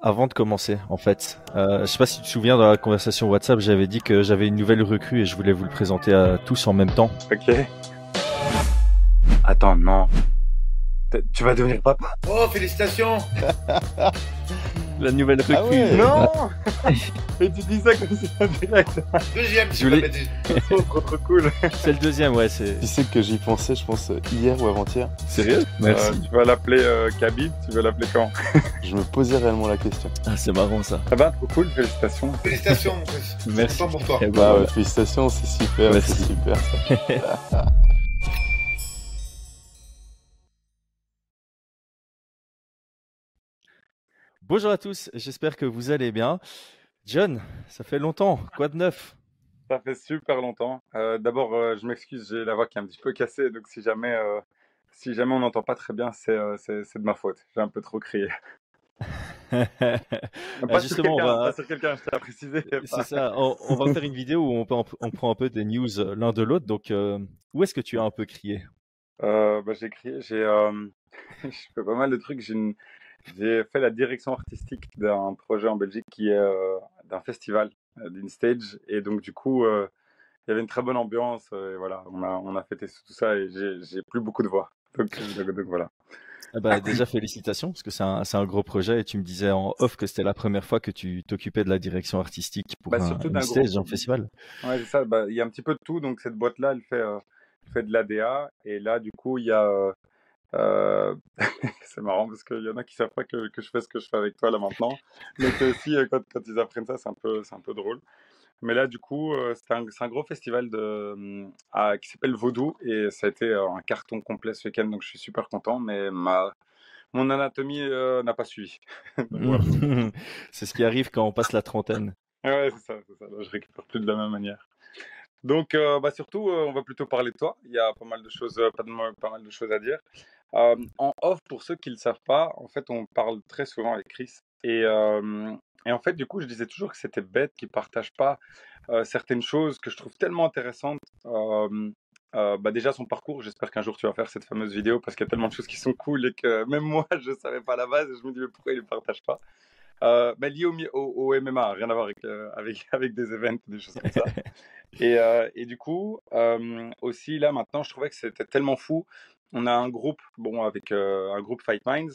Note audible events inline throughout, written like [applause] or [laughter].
avant de commencer, en fait, euh, je sais pas si tu te souviens dans la conversation WhatsApp, j'avais dit que j'avais une nouvelle recrue et je voulais vous le présenter à tous en même temps. Ok. Attends, non. Tu vas devenir papa? Oh, félicitations [laughs] La nouvelle recrue. Ah ouais. Non [laughs] Et tu dis ça comme ça direct. Deuxième, Je voulais- Trop, trop, cool. C'est le deuxième, ouais, c'est Tu sais que j'y pensais, je pense, hier ou avant-hier. sérieux? Merci. Euh, tu vas l'appeler euh, tu vas l'appeler quand? Je me posais réellement la question. Ah, c'est marrant ça. Ça va, trop cool, félicitations. Félicitations, mon fils. Merci. Content pour toi. Bah voilà. ouais, félicitations, c'est super, Merci. c'est super ça. [laughs] Bonjour à tous, j'espère que vous allez bien. John, ça fait longtemps, quoi de neuf? Ça fait super longtemps. Euh, D'abord, euh, je m'excuse, j'ai la voix qui est un petit peu cassée, donc si jamais, euh, si jamais on n'entend pas très bien, c'est de ma faute. J'ai un peu trop crié. [laughs] Pas sur justement, on va- quelqu'un, je. C'est ça, on, on va faire une vidéo où on, peut- on prend un peu des news l'un de l'autre. Donc, où est-ce que tu as un peu crié? Bah, j'ai crié, j'ai [laughs] je fais pas mal de trucs. J'ai une- j'ai fait la direction artistique d'un projet en Belgique qui est euh, d'un festival, euh, d'une stage, et donc du coup, euh, il y avait une très bonne ambiance. et voilà, on a on a fêté tout ça et j'ai plus beaucoup de voix. [laughs] Donc, donc- voilà. Ah bah, Déjà, félicitations, parce que c'est un, un gros projet. Et tu me disais en off que c'était la première fois que tu t'occupais de la direction artistique pour Bah, un, d'un gros stage, un festival. Ouais, c'est ça. Bah, il y a un petit peu de tout. Donc, cette boîte-là, elle fait, euh, elle fait de l'ADA. Et là, du coup, il y a. euh, euh, [laughs] c'est marrant parce qu'il y en a qui savent pas que, que je fais ce que je fais avec toi là maintenant. Donc, euh, si, euh, quand, quand ils apprennent ça, c'est un peu, c'est un peu drôle. Mais là, du coup, euh, c'est un, un gros festival de, à- qui s'appelle Vaudou. Et ça a été un carton complet ce week-end. Donc, je suis super content. Mais ma, mon anatomie euh, n'a pas suivi. [laughs] [laughs] C'est ce qui arrive quand on passe la trentaine. Ouais, c'est ça, c'est ça. Là, je récupère plus de la même manière. Donc, euh, bah, surtout, euh, on va plutôt parler de toi. Il y a pas mal de choses, pas, de- pas mal de choses à dire. Euh, en off, pour ceux qui ne le savent pas, en fait, on parle très souvent avec Chris. Et, euh, et en fait, du coup, je disais toujours que c'était bête qu'ils ne partagent pas euh, certaines choses que je trouve tellement intéressantes. Bah, déjà, son parcours, j'espère qu'un jour tu vas faire cette fameuse vidéo parce qu'il y a tellement de choses qui sont cool et que même moi, [laughs] je ne savais pas à la base et je me dis, mais pourquoi il ne partage pas? Euh, bah, lié au, mi- au, au MMA, rien à voir avec, euh, avec, [laughs] avec des events, des choses comme ça. [laughs] Et, euh, et du coup, aussi là maintenant, je trouvais que c'était tellement fou. On a un groupe, bon, avec euh, un groupe Fight Minds,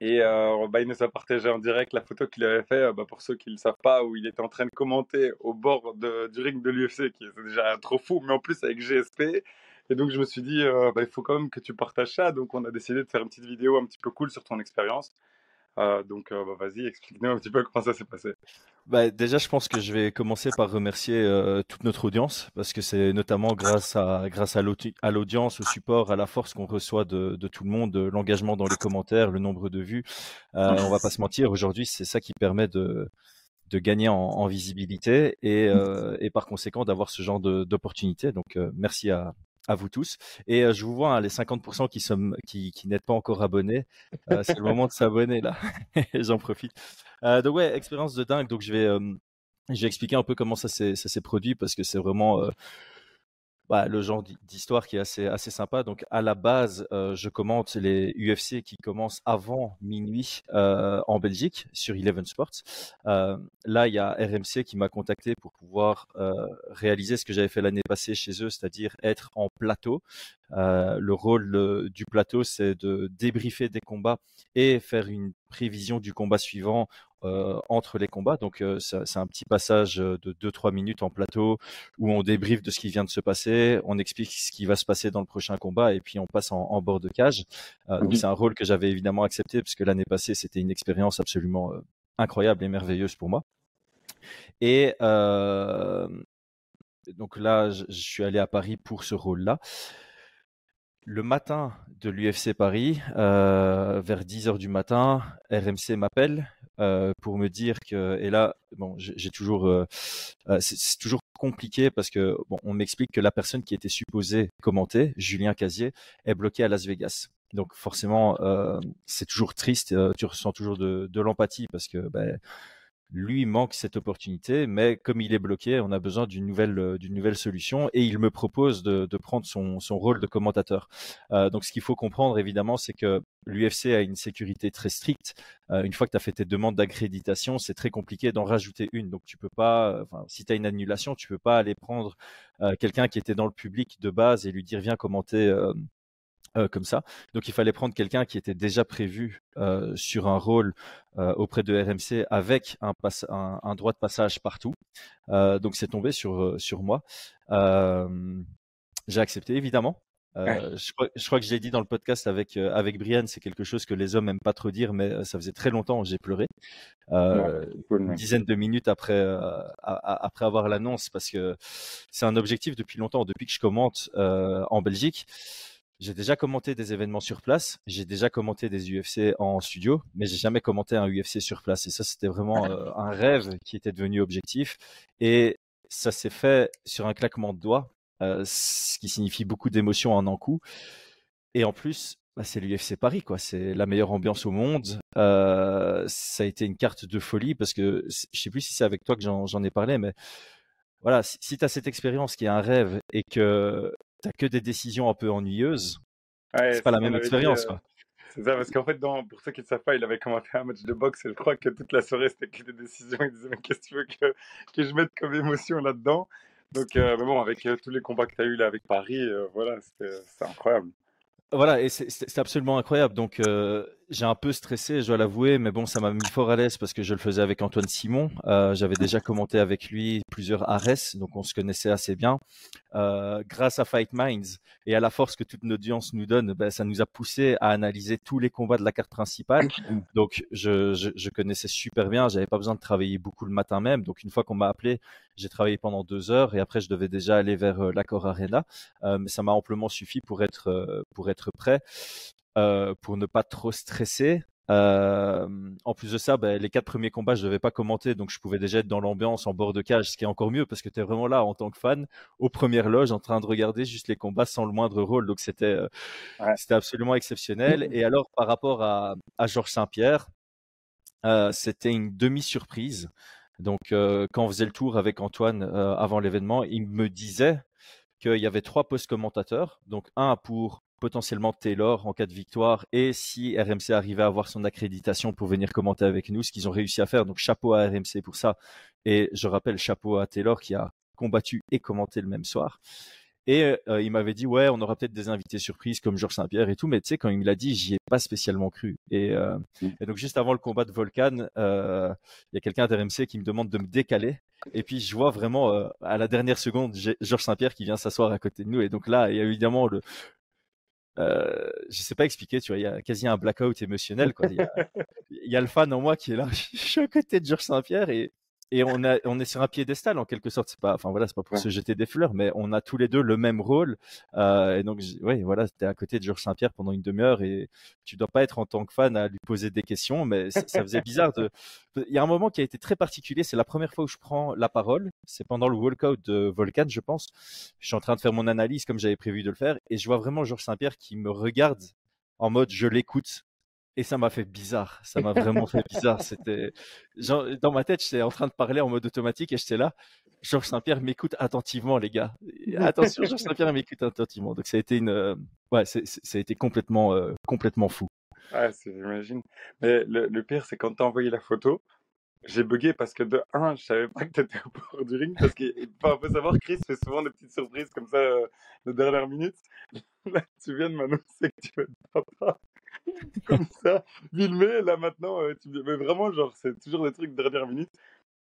et euh, bah, il nous a partagé en direct la photo qu'il avait fait, euh, bah, pour ceux qui ne le savent pas, où il était en train de commenter au bord de, du ring de l'UFC, qui est déjà trop fou, mais en plus avec GSP. Et donc je me suis dit, bah, il faut quand même que tu partages ça. Donc on a décidé de faire une petite vidéo un petit peu cool sur ton expérience. Euh, donc euh, bah, vas-y, explique-nous un petit peu comment ça s'est passé. Bah, déjà, je pense que je vais commencer par remercier euh, toute notre audience parce que c'est notamment grâce à grâce à l'audi- à l'audience, au support, à la force qu'on reçoit de, tout le monde, de l'engagement dans les commentaires, le nombre de vues. Euh, on va pas se mentir, aujourd'hui, c'est ça qui permet de de gagner en, visibilité et, par conséquent d'avoir ce genre d'opportunité. Donc, merci à à vous tous. Et euh, je vous vois, hein, les 50% qui sont qui, n'êtes pas encore abonnés, euh, c'est le moment de s'abonner là. [laughs] J'en profite. Euh, donc ouais, expérience de dingue. Donc je vais, je vais expliquer un peu comment ça s'est, produit parce que c'est vraiment bah, le genre d'histoire qui est assez, assez sympa. Donc à la base, euh, je commente les UFC qui commencent avant minuit euh, en Belgique sur Eleven Sports. Euh, là, il y a RMC qui m'a contacté pour pouvoir euh, réaliser ce que j'avais fait l'année passée chez eux, c'est-à-dire être en plateau. Euh, le rôle du plateau, c'est de débriefer des combats et faire une prévision du combat suivant euh, entre les combats. Donc, euh, c'est un petit passage de 2-3 minutes en plateau où on débriefe de ce qui vient de se passer, on explique ce qui va se passer dans le prochain combat et puis on passe en, en bord de cage. Euh, donc, Mhm. c'est un rôle que j'avais évidemment accepté parce que l'année passée, c'était une expérience absolument incroyable et merveilleuse pour moi. Et donc là, je suis allé à Paris pour ce rôle-là. Le matin de l'UFC Paris, euh, vers 10h du matin, RMC m'appelle euh, pour me dire que, et là, bon, j'ai toujours, euh, euh, c'est toujours compliqué parce que, bon, on m'explique que la personne qui était supposée commenter, Julien Casier, est bloqué à Las Vegas. Donc forcément, euh, c'est toujours triste, euh, tu ressens toujours de, de l'empathie parce que ben, lui manque cette opportunité, mais comme il est bloqué, on a besoin d'une nouvelle, euh, d'une nouvelle solution et il me propose de, de prendre son, son, rôle de commentateur. Euh, donc ce qu'il faut comprendre évidemment, c'est que l'UFC a une sécurité très stricte. Euh, une fois que tu as fait tes demandes d'accréditation, c'est très compliqué d'en rajouter une. Donc tu peux pas, si tu as une annulation, tu peux pas aller prendre quelqu'un qui était dans le public de base et lui dire viens commenter euh, comme ça. Donc il fallait prendre quelqu'un qui était déjà prévu euh, sur un rôle euh, auprès de RMC avec un, un, un, droit de passage partout. Euh, donc c'est tombé sur, euh, sur moi. J'ai accepté évidemment. Je crois, je, crois, que je l'ai dit dans le podcast avec avec Brian, c'est quelque chose que les hommes aiment pas trop dire, mais ça faisait très longtemps j'ai pleuré, ouais, cool, une dizaine de minutes après après avoir l'annonce, parce que c'est un objectif depuis longtemps, depuis que je commente en Belgique. J'ai déjà commenté des événements sur place, j'ai déjà commenté des UFC en studio, mais j'ai jamais commenté un UFC sur place. Et ça, c'était vraiment euh, un rêve qui était devenu objectif. Et ça s'est fait sur un claquement de doigts, euh, ce qui signifie beaucoup d'émotions en un coup. Et en plus, bah, c'est l'UFC Paris, quoi. C'est la meilleure ambiance au monde. Euh, ça a été une carte de folie parce que je sais plus si c'est avec toi que j'en ai parlé, mais voilà, si, si tu as cette expérience qui est un rêve et que t'as que des décisions un peu ennuyeuses, ouais, c'est pas la même expérience. Euh, c'est ça, parce qu'en fait, dans, pour ceux qui ne savent pas, il avait commenté un match de boxe et je crois que toute la soirée, c'était que des décisions. Il disait, mais qu'est-ce que tu veux que, que je mette comme émotion là-dedans? Donc, euh, mais bon, avec euh, tous les combats que tu as eu là avec Paris, euh, voilà, c'était incroyable. Voilà, et c'est absolument incroyable. Donc, j'ai un peu stressé, je dois l'avouer, mais bon, ça m'a mis fort à l'aise parce que je le faisais avec Antoine Simon. Euh, J'avais déjà commenté avec lui plusieurs Ares, donc on se connaissait assez bien. Euh, grâce à Fight Minds et à la force que toute notre audience nous donne, ben, ça nous a poussé à analyser tous les combats de la carte principale. Donc, je, je, je connaissais super bien. J'avais pas besoin de travailler beaucoup le matin même. Donc, une fois qu'on m'a appelé, j'ai travaillé pendant deux heures et après, je devais déjà aller vers euh, l'accord Arena. Euh, mais ça m'a amplement suffi pour être euh, pour être prêt, pour ne pas trop stresser. Euh, en plus de ça, ben, les quatre premiers combats, je devais pas commenter, donc je pouvais déjà être dans l'ambiance en bord de cage, ce qui est encore mieux parce que tu es vraiment là en tant que fan, aux premières loges, en train de regarder juste les combats sans le moindre rôle. Donc c'était euh, ouais. c'était absolument exceptionnel. [laughs] Et alors par rapport à, à Georges Saint-Pierre, euh, c'était une demi-surprise. Donc euh, quand on faisait le tour avec Antoine euh, avant l'événement, il me disait qu'il y avait trois postes commentateurs, donc un pour potentiellement Taylor en cas de victoire et si RMC arrivait à avoir son accréditation pour venir commenter avec nous, ce qu'ils ont réussi à faire. Donc chapeau à RMC pour ça. Et je rappelle chapeau à Taylor qui a combattu et commenté le même soir. Et euh, il m'avait dit ouais, on aura peut-être des invités surprises comme Georges Saint-Pierre et tout, mais tu sais quand il me l'a dit, j'y ai pas spécialement cru. Et, euh, et, donc juste avant le combat de Volcan, euh, il y a quelqu'un d'RMC qui me demande de me décaler. Et puis je vois vraiment à la dernière seconde Georges Saint-Pierre qui vient s'asseoir à côté de nous. Et donc là, il y a évidemment le, euh, je sais pas expliquer, tu vois, il y a quasi un blackout émotionnel, quoi. Il y a, [laughs] il y a le fan en moi qui est là, [laughs] je suis à côté de Georges Saint-Pierre et, et on, a, on est sur un piédestal en quelque sorte. C'est pas, enfin voilà, c'est pas pour ouais. se jeter des fleurs, mais on a tous les deux le même rôle. Euh, et donc, oui, voilà, t'es à côté de Georges Saint-Pierre pendant une demi-heure et tu dois pas être en tant que fan à lui poser des questions, mais ça faisait bizarre. De... Il y a un moment qui a été très particulier. C'est la première fois où je prends la parole. C'est pendant le walkout de Volcan, je pense. Je suis en train de faire mon analyse comme j'avais prévu de le faire, et je vois vraiment Georges Saint-Pierre qui me regarde en mode je l'écoute et ça m'a fait bizarre. Ça m'a vraiment fait [laughs] bizarre. C'était genre, dans ma tête, j'étais en train de parler en mode automatique et j'étais là. Georges Saint-Pierre m'écoute attentivement, les gars. [laughs] Attention, Georges Saint-Pierre m'écoute attentivement. Donc ça a été une, euh... ouais, ça a été complètement, euh, complètement fou. Ouais, j'imagine. Mais le, le pire, c'est quand t'as envoyé la photo, j'ai bugué parce que de un, je savais pas que t'étais au bord du ring parce qu'il faut savoir, Chris fait souvent des petites surprises comme ça euh, de dernière minute. [laughs] Là, tu viens de m'annoncer que tu vas être papa [laughs] comme ça, filmé. Là maintenant, euh, tu... mais vraiment, genre, c'est toujours des trucs de dernière minute.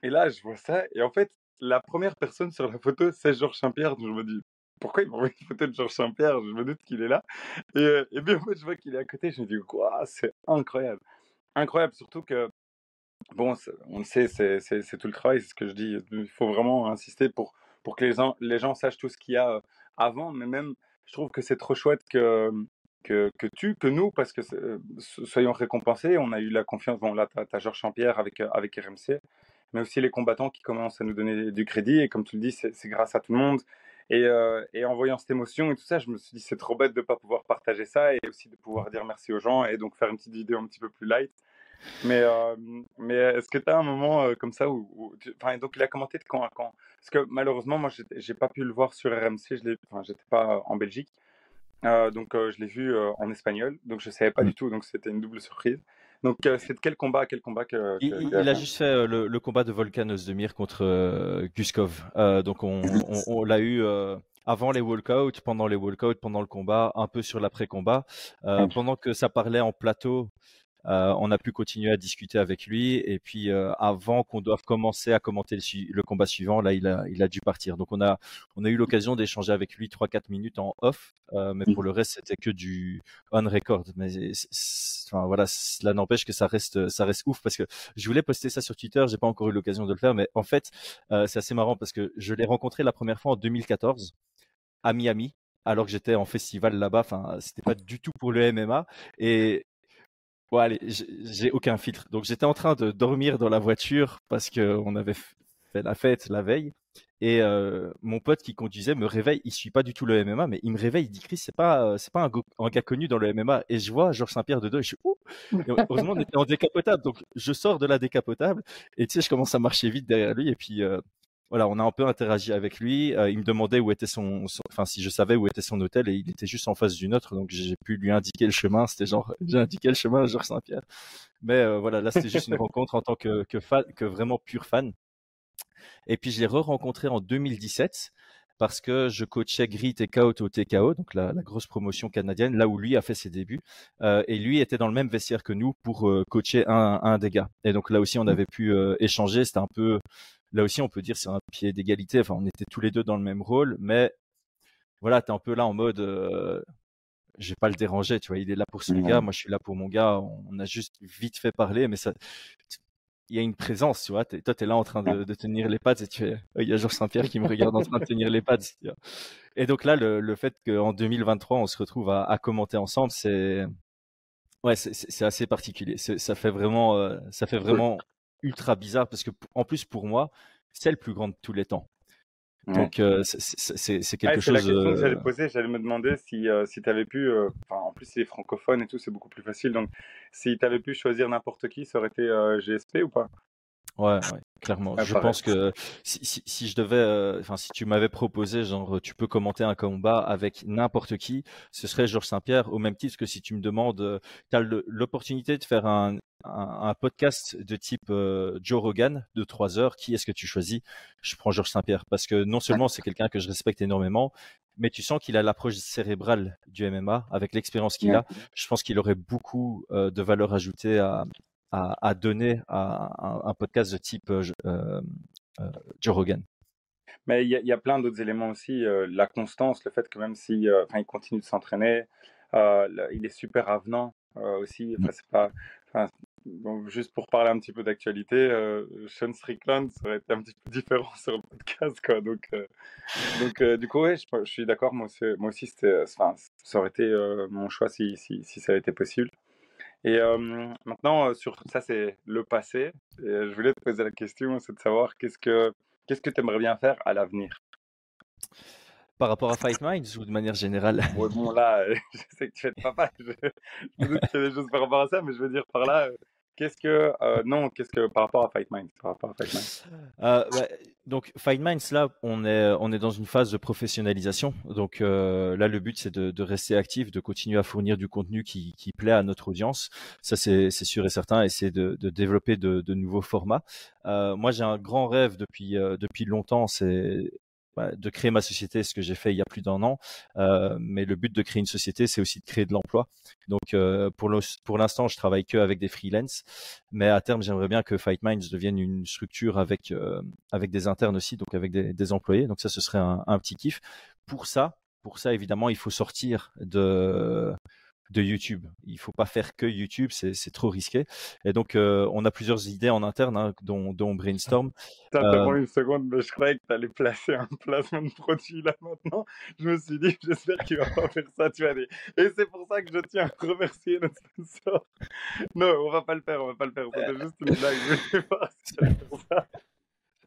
Et là, je vois ça. Et en fait, la première personne sur la photo, c'est Georges Saint-Pierre. Je me dis, pourquoi il m'a envoyé une photo de Georges Saint-Pierre? Je me doute qu'il est là. Et, euh, et bien, en je vois qu'il est à côté. Je me dis, quoi, c'est incroyable. Incroyable, surtout que, bon, on le sait, c'est tout le travail, c'est ce que je dis. Il faut vraiment insister pour, pour que les gens, les gens sachent tout ce qu'il y a avant. Mais même, je trouve que c'est trop chouette que, que, tu, que nous, parce que soyons récompensés. On a eu la confiance, bon là, tu as, Georges Champierre avec, avec RMC, mais aussi les combattants qui commencent à nous donner du crédit. Et comme tu le dis, c'est grâce à tout le monde. Et, euh, et, en voyant cette émotion et tout ça, je me suis dit, c'est trop bête de ne pas pouvoir partager ça et aussi de pouvoir dire merci aux gens et donc faire une petite vidéo un petit peu plus light. Mais, euh, mais est-ce que tu as un moment euh, comme ça où, où tu- enfin, donc il a commenté de quand à quand? Parce que malheureusement, moi, j'ai pas pu le voir sur RMC, je j'étais pas en Belgique, Euh, donc euh, je l'ai vu euh, en espagnol, donc je savais pas Mm. du tout, donc c'était une double surprise. Donc euh, c'est de quel combat quel combat que, Il, que- il- qu'il a il a fait juste fait euh, le, le combat de Volkan Ozdemir contre euh, Guskov. Euh, donc on, on- on l'a eu euh, avant les walkouts, pendant les walkouts, pendant le combat, un peu sur l'après-combat. Euh, pendant que ça parlait en plateau, euh, on a pu continuer à discuter avec lui. Et puis euh, avant qu'on doive commencer à commenter le, le combat suivant, là il a, il a dû partir. Donc on a, on a eu l'occasion d'échanger avec lui 3-4 minutes en off. euh, mais pour le reste, c'était que du on record. Mais enfin, voilà, cela n'empêche que ça reste, ça reste ouf parce que je voulais poster ça sur Twitter, j'ai pas encore eu l'occasion de le faire, mais en fait, euh, c'est assez marrant parce que je l'ai rencontré la première fois en 2014 à Miami, alors que j'étais en festival là-bas. Enfin, c'était pas du tout pour le MMA et bon, j'ai aucun filtre. Donc j'étais en train de dormir dans la voiture parce que on avait fait la fête la veille. Et euh, mon pote qui conduisait me réveille, il suit pas du tout le MMA, mais il me réveille, il dit Chris, c'est pas, euh, c'est pas un, gars connu dans le MMA. Et je vois Georges Saint-Pierre de dos, et je suis ouh. Heureusement on était en décapotable, donc je sors de la décapotable et tu sais, je commence à marcher vite derrière lui. Et puis euh, voilà, on a un peu interagi avec lui. Euh, il me demandait où était son, son- enfin si je savais où était son hôtel, et il était juste en face d'une autre, donc j'ai pu lui indiquer le chemin. [laughs] C'était genre, j'ai indiqué le chemin à Georges Saint-Pierre. Mais euh, voilà, là c'était juste une rencontre en tant que, que fan, que vraiment pur fan. Et puis je l'ai re-rencontré en 2017 parce que je coachais Grit Takeout au TKO, donc la, la grosse promotion canadienne, là où lui a fait ses débuts. Euh, et lui était dans le même vestiaire que nous pour euh, coacher un, un des gars. Et donc là aussi, on avait pu euh, échanger. C'était un peu, là aussi, on peut dire c'est un pied d'égalité. Enfin, on était tous les deux dans le même rôle, mais voilà, t'es un peu là en mode, euh, je vais pas le déranger, tu vois. Il est là pour son gars, moi je suis là pour mon gars. On a juste vite fait parler, mais ça, il y a une présence, tu vois. Toi, tu es là en train de, de tenir les pads et tu fais, Oh, il y a Georges Saint-Pierre qui me regarde en train de tenir les pads. tu vois. Et donc là, le, le fait qu'en 2023, on se retrouve à, à commenter ensemble, c'est, ouais, c'est- assez particulier. Ça fait vraiment, euh, ça fait vraiment ultra bizarre parce que, en plus, pour moi, c'est le plus grand de tous les temps. Ouais. Donc, euh, c'est- c'est c'est- c'est Ah, quelque c'est la chose. question que j'allais euh, poser. J'allais me demander si, euh, si tu avais pu, euh, enfin, en plus, c'est francophone et tout, c'est beaucoup plus facile. Donc, si tu avais pu choisir n'importe qui, ça aurait été euh, GSP ou pas? Ouais, ouais, clairement. Ouais, je pareil. pense que si, si, si je devais, euh, enfin, si tu m'avais proposé, genre, tu peux commenter un combat avec n'importe qui, ce serait Georges Saint-Pierre, au même titre que si tu me demandes, tu as l'opportunité de faire un, un, un podcast de type euh, Joe Rogan de trois heures, qui est-ce que tu choisis? Je prends Georges Saint-Pierre parce que non seulement c'est quelqu'un que je respecte énormément, mais tu sens qu'il a l'approche cérébrale du MMA avec l'expérience qu'il a. Je pense qu'il aurait beaucoup euh, de valeur ajoutée à, à, à donner à un, un podcast de type euh, Joe Rogan. Mais il y, a- il y a plein d'autres éléments aussi. la constance, le fait que même si, il continue de s'entraîner, il est super avenant aussi. Enfin, c'est pas, enfin, bon, juste pour parler un petit peu d'actualité, euh, Sean Strickland, ça aurait été un petit peu [laughs] différent sur le podcast, quoi. Donc, euh, donc, euh, du coup, ouais, je, je suis d'accord. Moi aussi, moi aussi, enfin, ça aurait été mon choix si, si, si ça avait été possible. Et maintenant, sur ça, c'est le passé. Et, je voulais te poser la question, c'est de savoir qu'est-ce que qu'est-ce que tu aimerais bien faire à l'avenir? Par rapport à Fight Minds ou de manière générale? [laughs] Ouais, bon, là, [laughs] je sais que tu de papa. Je, je me doute qu'il y a des choses par rapport à ça, mais je veux dire par là, qu'est-ce que. euh, non, qu'est-ce que. Par rapport à Fight Minds. Par rapport à Fight Minds. Euh, bah, donc Fight Minds là, on est on est dans une phase de professionnalisation. Donc euh, là, le but c'est de, de rester actif, de continuer à fournir du contenu qui, qui plaît à notre audience. Ça c'est sûr et certain, et c'est de, de développer de, de nouveaux formats. Euh, moi, j'ai un grand rêve depuis euh, depuis longtemps, c'est de créer ma société, ce que j'ai fait il y a plus d'un an. Euh, mais le but de créer une société, c'est aussi de créer de l'emploi. Donc euh, pour l'instant, je travaille que avec des freelances, mais à terme, j'aimerais bien que Fight Minds devienne une structure avec euh, avec des internes aussi, donc avec des, des employés. Donc ça, ce serait un, un petit kiff. Pour ça, pour ça, évidemment, il faut sortir de de YouTube. Il faut pas faire que YouTube, c'est c'est trop risqué. Et donc, euh, on a plusieurs idées en interne, hein, dont, dont on brainstorm. [laughs] Simplement Euh, une seconde, mais je croyais que tu allais placer un [laughs] placement de produit là maintenant. Je me suis dit, [laughs] j'espère qu'il va pas faire ça, tu vas dire. Et c'est pour ça que je tiens à remercier notre sponsor. Non, on va pas le faire, on va pas le faire. C'était juste une blague. Je voulais voir si tu allais faire ça.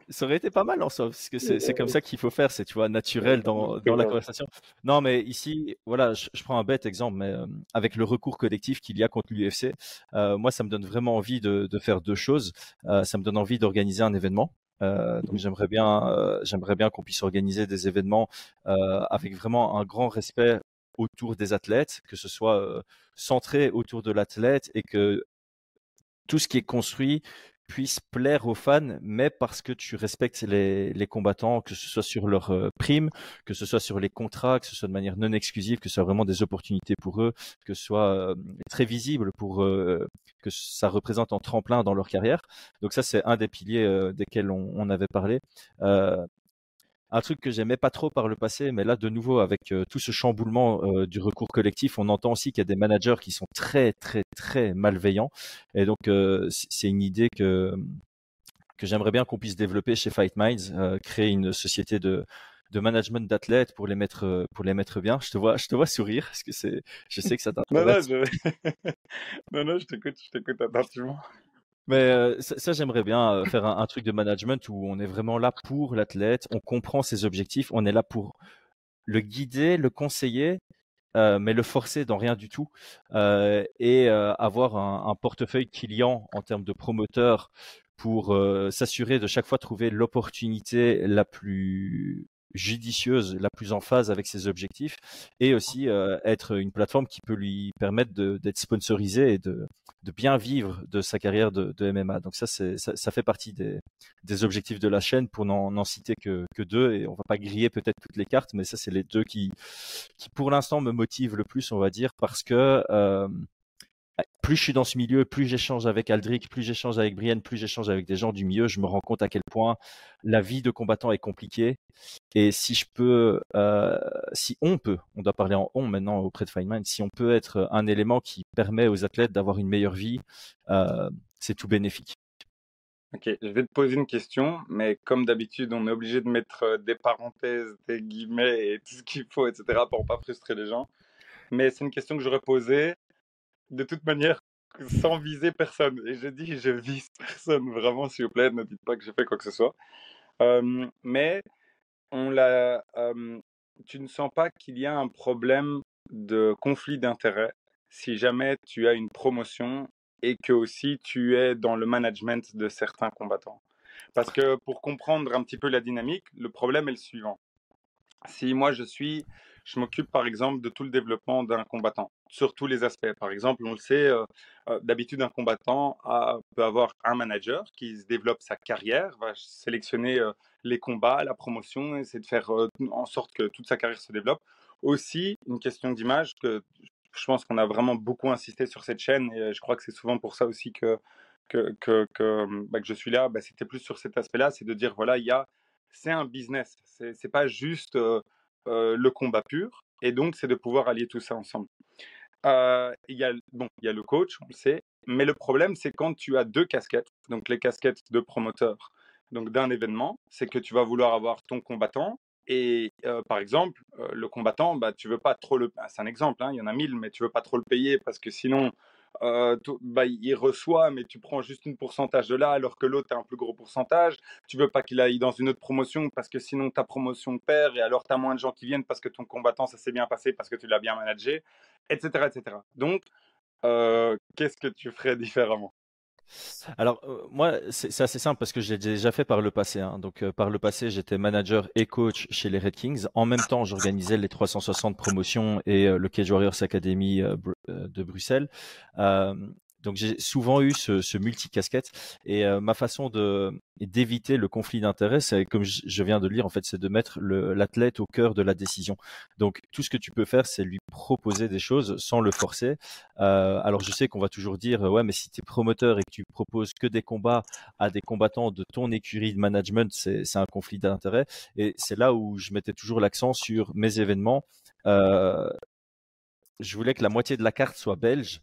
Ça aurait été pas mal en soi, parce que c'est comme ça qu'il faut faire, c'est tu vois naturel dans, dans la conversation. Non, mais ici, voilà, je, prends un bête exemple, mais euh, avec le recours collectif qu'il y a contre l'UFC, euh, moi, ça me donne vraiment envie de, de faire deux choses. Euh, ça me donne envie d'organiser un événement. Euh, donc j'aimerais bien, euh, j'aimerais bien qu'on puisse organiser des événements euh, avec vraiment un grand respect autour des athlètes, que ce soit centré autour de l'athlète et que tout ce qui est construit puisse plaire aux fans, mais parce que tu respectes les, les combattants, que ce soit sur leurs euh, primes, que ce soit sur les contrats, que ce soit de manière non exclusive, que ce soit vraiment des opportunités pour eux, que ce soit euh, très visible pour euh, que ça représente un tremplin dans leur carrière. Donc ça, c'est un des piliers desquels on, on, avait parlé un truc que j'aimais pas trop par le passé, mais là de nouveau avec euh, tout ce chamboulement euh, du recours collectif, on entend aussi qu'il y a des managers qui sont très très très malveillants. Et donc euh, c'est une idée que que j'aimerais bien qu'on puisse développer chez Fight Minds, créer une société de de management d'athlètes pour les mettre pour les mettre bien. Je te vois je te vois sourire parce que c'est je sais que ça t'intéresse. [laughs] non non, je... [laughs] non non je t'écoute je t'écoute attentivement. Mais ça, j'aimerais bien faire un, truc de management où on est vraiment là pour l'athlète, on comprend ses objectifs, on est là pour le guider, le conseiller, mais le forcer dans rien du tout, et avoir un, un, portefeuille client en termes de promoteur pour s'assurer de chaque fois trouver l'opportunité la plus judicieuse, la plus en phase avec ses objectifs, et aussi euh, être une plateforme qui peut lui permettre d'être sponsorisé et de, de, bien vivre de sa carrière de, de MMA. Donc ça, ça, ça, fait partie des, des, objectifs de la chaîne pour n'en citer que, que, deux, et on va pas griller peut-être toutes les cartes, mais ça, c'est les deux qui, qui pour l'instant me motivent le plus, on va dire, parce que euh, plus je suis dans ce milieu, plus j'échange avec Aldric, plus j'échange avec Brienne, plus j'échange avec des gens du milieu, je me rends compte à quel point la vie de combattant est compliquée. Et si je peux, euh, si on peut, on doit parler en on maintenant auprès de Feynman, si on peut être un élément qui permet aux athlètes d'avoir une meilleure vie, euh, c'est tout bénéfique. Ok, je vais te poser une question, mais comme d'habitude, on est obligé de mettre euh, des parenthèses, des guillemets et tout ce qu'il faut, etc., pour pas frustrer les gens. Mais c'est une question que j'aurais posée de toute manière, sans viser personne. Et je dis, je vise personne, vraiment, s'il vous plaît, ne dites pas que j'ai fait quoi que ce soit. mais on l'a, tu ne sens pas qu'il y a un problème de conflit d'intérêts si jamais tu as une promotion et que aussi tu es dans le management de certains combattants. Parce que pour comprendre un petit peu la dynamique, le problème est le suivant. Si moi je suis je m'occupe par exemple de tout le développement d'un combattant, sur tous les aspects. Par exemple, on le sait, euh, euh, d'habitude, un combattant peut avoir un manager qui se développe sa carrière, va sélectionner euh, les combats, la promotion, essayer de faire en sorte que toute sa carrière se développe. Aussi, une question d'image que je pense qu'on a vraiment beaucoup insisté sur cette chaîne et je crois que c'est souvent pour ça aussi que, que, que, que, bah, je suis là. Bah, C'était plus sur cet aspect-là, c'est de dire voilà, il y a, c'est un business. C'est pas juste le combat pur, et donc c'est de pouvoir allier tout ça ensemble. il, y a, bon, il y a le coach, on le sait, mais le problème c'est quand tu as deux casquettes, donc les casquettes de promoteur donc d'un événement, c'est que tu vas vouloir avoir ton combattant et par exemple, le combattant, bah, tu veux pas trop le. Ah, c'est un exemple, hein, il y en a mille, mais tu veux pas trop le payer parce que sinon, euh, bah, il reçoit, mais tu prends juste une pourcentage de là, alors que l'autre a un plus gros pourcentage. Tu veux pas qu'il aille dans une autre promotion parce que sinon ta promotion perd et alors tu as moins de gens qui viennent parce que ton combattant, ça s'est bien passé, parce que tu l'as bien managé, etc. etc. Donc, euh, qu'est-ce que tu ferais différemment? Alors euh, moi c'est assez simple parce que j'ai déjà fait par le passé. Hein. Donc euh, par le passé j'étais manager et coach chez les Red Kings. En même temps j'organisais les 360 promotions et euh, le Cage Warriors Academy de Bruxelles. Donc j'ai souvent eu ce, ce multi-casquette et euh, ma façon de d'éviter le conflit d'intérêts, c'est comme je viens de le lire en fait, c'est de mettre l'athlète au cœur de la décision. Donc tout ce que tu peux faire, c'est lui proposer des choses sans le forcer. Euh, alors je sais qu'on va toujours dire ouais, mais si tu es promoteur et que tu proposes que des combats à des combattants de ton écurie de management, c'est un conflit d'intérêts. Et c'est là où je mettais toujours l'accent sur mes événements. Euh, je voulais que la moitié de la carte soit belge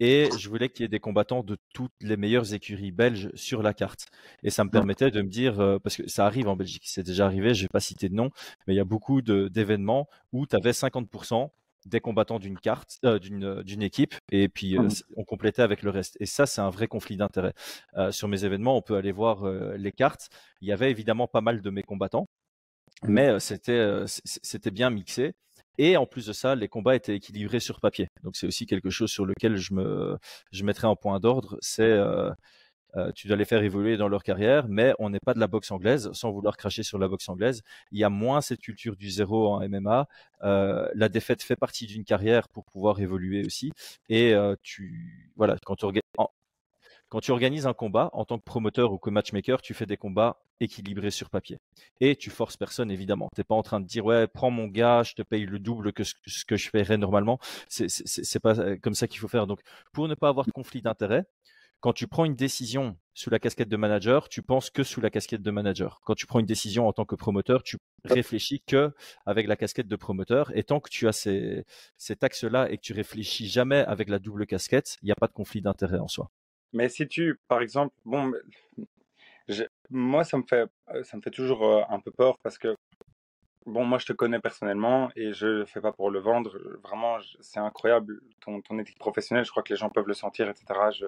et je voulais qu'il y ait des combattants de toutes les meilleures écuries belges sur la carte. Et ça me permettait de me dire, euh, parce que ça arrive en Belgique, c'est déjà arrivé, je vais pas citer de nom, mais il y a beaucoup d'événements où tu avais 50% des combattants d'une carte, euh, d'une d'une équipe, et puis Mmh. on complétait avec le reste. Et ça, c'est un vrai conflit d'intérêts. sur mes événements, on peut aller voir les cartes. Il y avait évidemment pas mal de mes combattants, mmh. mais c'était c'était bien mixé. Et en plus de ça, les combats étaient équilibrés sur papier. Donc c'est aussi quelque chose sur lequel je me je mettrais un point d'ordre. C'est euh, tu dois les faire évoluer dans leur carrière, mais on n'est pas de la boxe anglaise, sans vouloir cracher sur la boxe anglaise. Il y a moins cette culture du zéro en MMA. Euh, la défaite fait partie d'une carrière pour pouvoir évoluer aussi. Et euh, tu, voilà, quand tu, quand tu organises un combat en tant que promoteur ou que matchmaker, tu fais des combats équilibrés sur papier. Et tu forces personne, évidemment. Tu n'es pas en train de dire, ouais, prends mon gars, je te paye le double que ce, que je paierais normalement. C'est pas comme ça qu'il faut faire. Donc, pour ne pas avoir de conflit d'intérêt, quand tu prends une décision sous la casquette de manager, tu penses que sous la casquette de manager. Quand tu prends une décision en tant que promoteur, tu réfléchis que avec la casquette de promoteur. Et tant que tu as cet axe-là et que tu réfléchis jamais avec la double casquette, il n'y a pas de conflit d'intérêt en soi. Mais si tu, par exemple, bon, moi ça me fait, ça me fait toujours euh, un peu peur parce que bon, moi je te connais personnellement et je le fais pas pour le vendre. Vraiment, c'est incroyable ton, ton éthique professionnelle. Je crois que les gens peuvent le sentir, etc. Je,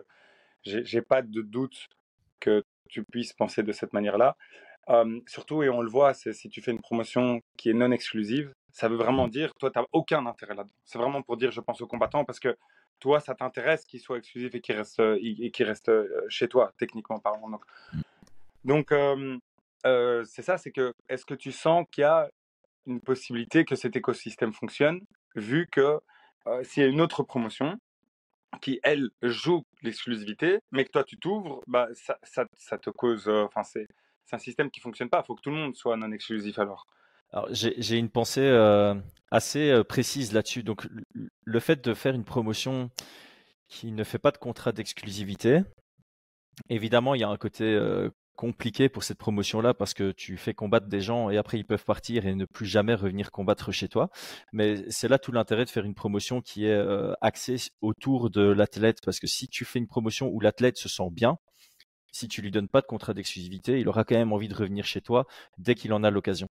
j'ai pas de doute que tu puisses penser de cette manière-là. surtout, et on le voit, c'est si tu fais une promotion qui est non exclusive, ça veut vraiment mmh. dire, toi, tu n'as aucun intérêt là-dedans. C'est vraiment pour dire, je pense aux combattants, parce que toi, ça t'intéresse qu'il soit exclusif et qu'il reste, et qu'il reste chez toi, techniquement parlant. Donc, mmh. c'est ça, c'est que, est-ce que tu sens qu'il y a une possibilité que cet écosystème fonctionne, vu que s'il y a une autre promotion, qui, elle, joue l'exclusivité, mais que toi, tu t'ouvres, bah, ça, ça, ça, te cause. Euh, enfin, c'est un système qui fonctionne pas. Il faut que tout le monde soit non exclusif alors. J'ai une pensée euh, assez euh, précise là-dessus. Donc, le fait de faire une promotion qui ne fait pas de contrat d'exclusivité, évidemment, il y a un côté compliqué pour cette promotion-là parce que tu fais combattre des gens et après ils peuvent partir et ne plus jamais revenir combattre chez toi. Mais c'est là tout l'intérêt de faire une promotion qui est euh, axée autour de l'athlète parce que si tu fais une promotion où l'athlète se sent bien, si tu lui donnes pas de contrat d'exclusivité, il aura quand même envie de revenir chez toi dès qu'il en a l'occasion.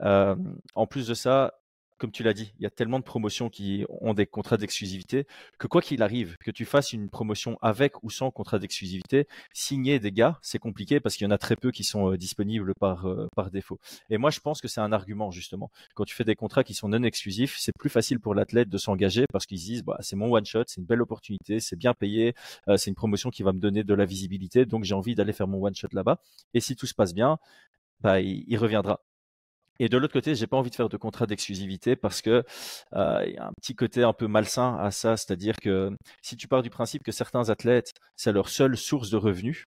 Euh, en plus de ça, comme tu l'as dit, il y a tellement de promotions qui ont des contrats d'exclusivité que quoi qu'il arrive, que tu fasses une promotion avec ou sans contrat d'exclusivité, signer des gars, c'est compliqué parce qu'il y en a très peu qui sont euh, disponibles par, euh, par défaut. Et moi, je pense que c'est un argument justement. Quand tu fais des contrats qui sont non exclusifs, c'est plus facile pour l'athlète de s'engager parce qu'ils disent, bah, c'est mon one shot, c'est une belle opportunité, c'est bien payé, euh, c'est une promotion qui va me donner de la visibilité, donc j'ai envie d'aller faire mon one shot là-bas. Et si tout se passe bien, bah, il reviendra. Et de l'autre côté, j'ai pas envie de faire de contrat d'exclusivité parce que euh, y a un petit côté un peu malsain à ça, c'est-à-dire que si tu pars du principe que certains athlètes, c'est leur seule source de revenus,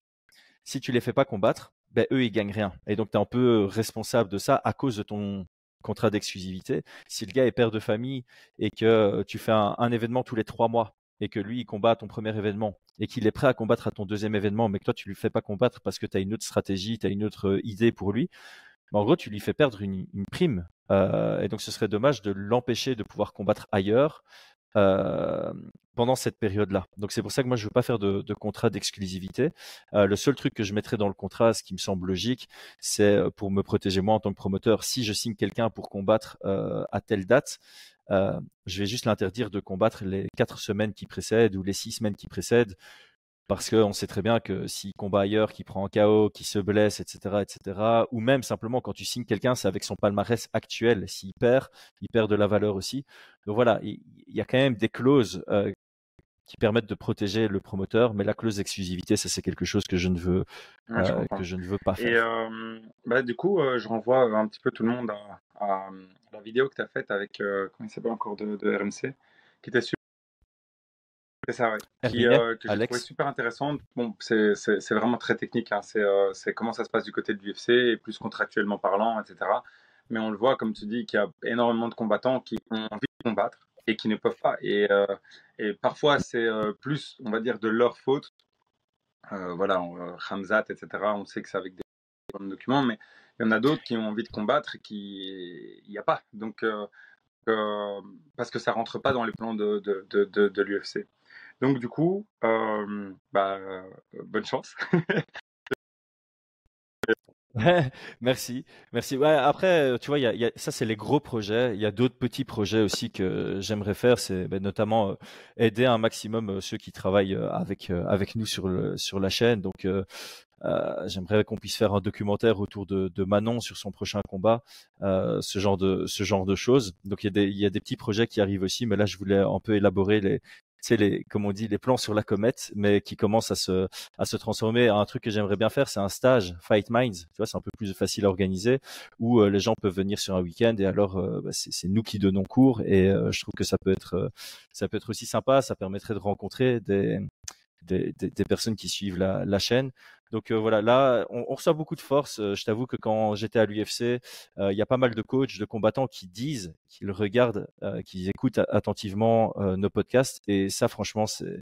si tu les fais pas combattre, ben eux ils gagnent rien. Et donc tu es un peu responsable de ça à cause de ton contrat d'exclusivité. Si le gars est père de famille et que tu fais un, événement tous les trois mois et que lui il combat à ton premier événement et qu'il est prêt à combattre à ton deuxième événement, mais que toi tu lui fais pas combattre parce que tu as une autre stratégie, tu as une autre idée pour lui, en gros, tu lui fais perdre une, prime. Euh, et donc, ce serait dommage de l'empêcher de pouvoir combattre ailleurs euh, pendant cette période-là. Donc, c'est pour ça que moi, je ne veux pas faire de, contrat d'exclusivité. Euh, le seul truc que je mettrais dans le contrat, ce qui me semble logique, c'est pour me protéger moi en tant que promoteur. Si je signe quelqu'un pour combattre à telle date, je vais juste l'interdire de combattre les quatre semaines qui précèdent ou les six semaines qui précèdent parce qu'on sait très bien que s'il combat ailleurs, qu'il prend un KO, qu'il se blesse, etc., etc., ou même simplement quand tu signes quelqu'un, c'est avec son palmarès actuel. S'il perd, il perd de la valeur aussi. Donc voilà, il, y a quand même des clauses euh, qui permettent de protéger le promoteur, mais la clause d'exclusivité, ça c'est quelque chose que je ne veux, euh, que je ne veux pas faire. Et euh, bah, du coup, je renvoie un petit peu tout le monde à, la vidéo que tu as faite avec, comment il s'appelle encore de, de RMC, qui était super c'est ça, ouais. Qui, euh, que trouvé super intéressante. Bon, c'est vraiment très technique. Hein. Euh, c'est comment ça se passe du côté de l'UFC, et plus contractuellement parlant, etc. Mais on le voit, comme tu dis, qu'il y a énormément de combattants qui ont envie de combattre et qui ne peuvent pas. Et, euh, et parfois, c'est plus, on va dire, de leur faute. voilà, Hamzat, etc. On sait que c'est avec des documents, mais il y en a d'autres qui ont envie de combattre et qui il n'y a pas. Donc, parce que ça rentre pas dans les plans de, de, de, de l'UFC. Donc du coup, euh, bah, bonne chance. [laughs] merci, merci. Après, tu vois, ça c'est les gros projets. Il y a d'autres petits projets aussi que j'aimerais faire. C'est ben, notamment euh, aider un maximum euh, ceux qui travaillent euh, avec avec nous sur sur la chaîne. Donc, euh, j'aimerais qu'on puisse faire un documentaire autour de, de Manon sur son prochain combat, ce genre de ce genre de choses. Donc, il y il y a des petits projets qui arrivent aussi, mais là, je voulais un peu élaborer les c'est les, comme on dit, les plans sur la comète, mais qui commencent à se, à se transformer. Un truc que j'aimerais bien faire, c'est un stage Fight Minds. Tu vois, c'est un peu plus facile à organiser, où euh, les gens peuvent venir sur un week-end et alors euh, bah, c'est nous qui donnons cours. Et euh, je trouve que ça peut être, ça peut être aussi sympa. Ça permettrait de rencontrer des, des, des, des personnes qui suivent la, la chaîne. Donc euh, voilà, là, on, on, reçoit beaucoup de force. Euh, je t'avoue que quand j'étais à l'UFC, euh, il y a pas mal de coachs, de combattants qui disent, qu'ils regardent, qu'ils écoutent attentivement nos podcasts. Et ça, franchement, c'est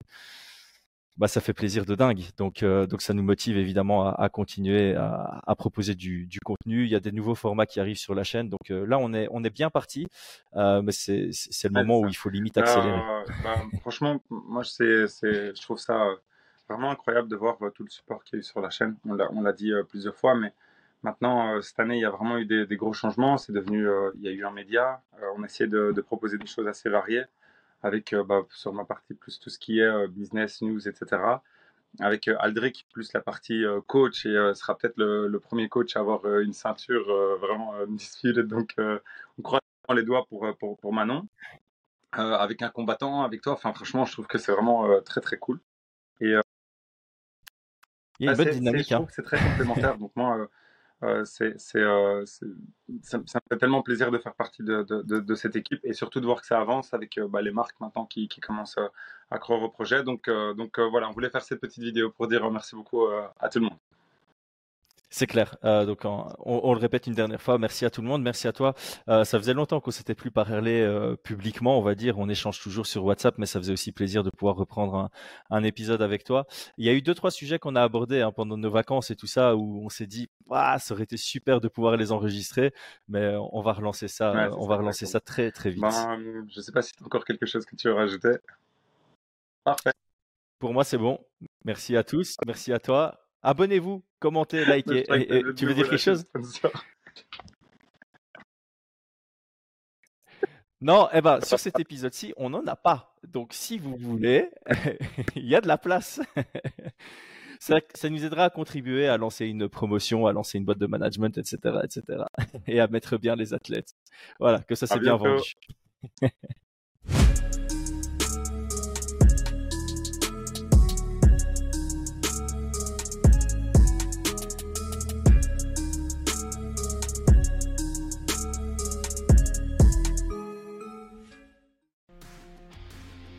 bah, ça fait plaisir de dingue. Donc, euh, donc ça nous motive évidemment à, à continuer à, à proposer du, du, contenu. Il y a des nouveaux formats qui arrivent sur la chaîne. Donc euh, là, on est, on est bien parti, euh, mais c'est, le moment où il faut limite accélérer. Bah, franchement, moi, c'est, je trouve ça vraiment incroyable de voir tout le support qu'il y a eu sur la chaîne. On l'a, dit plusieurs fois, mais maintenant, cette année, il y a vraiment eu des, gros changements. C'est devenu, il y a eu un média. on essaie de, de proposer des choses assez variées avec euh, bah, sur ma partie plus tout ce qui est euh, business, news, etc. Avec euh, Aldric plus la partie coach et sera peut-être le, premier coach à avoir une ceinture vraiment undisputed. Donc on croise les doigts pour, pour, pour Manon. avec un combattant, avec toi, enfin franchement, je trouve que c'est vraiment très très cool. Il y a une bah, bonne dynamique. Je trouve hein. que c'est très complémentaire. [laughs] Donc moi, euh, c'est, euh, ça, me fait tellement plaisir de faire partie de, de, de, cette équipe et surtout de voir que ça avance avec euh, bah, les marques maintenant qui, qui, commencent à croire au projet. Donc, donc voilà, on voulait faire cette petite vidéo pour dire merci beaucoup à tout le monde. C'est clair. Euh, donc, on, on, le répète une dernière fois. Merci à tout le monde. Merci à toi. Euh, ça faisait longtemps qu'on s'était plus parlé euh, publiquement, on va dire. On échange toujours sur WhatsApp, mais ça faisait aussi plaisir de pouvoir reprendre un, un épisode avec toi. Il y a eu deux trois sujets qu'on a abordés hein, pendant nos vacances et tout ça, où on s'est dit, ah, ça aurait été super de pouvoir les enregistrer, mais on va relancer ça. Ouais, on va relancer ça très très vite. Ben, je sais pas si as encore quelque chose que tu veux rajouter. Parfait. Pour moi, c'est bon. Merci à tous. Merci à toi. Abonnez-vous, commentez, likez. Et, et, tu veux dire quelque chose Non, eh ben, sur cet épisode-ci, on n'en a pas. Donc, si vous voulez, [laughs] il y a de la place. [laughs] ça, ça, nous aidera à contribuer à lancer une promotion, à lancer une boîte de management, etc., etc., [laughs] et à mettre bien les athlètes. Voilà, que ça s'est bien vendu.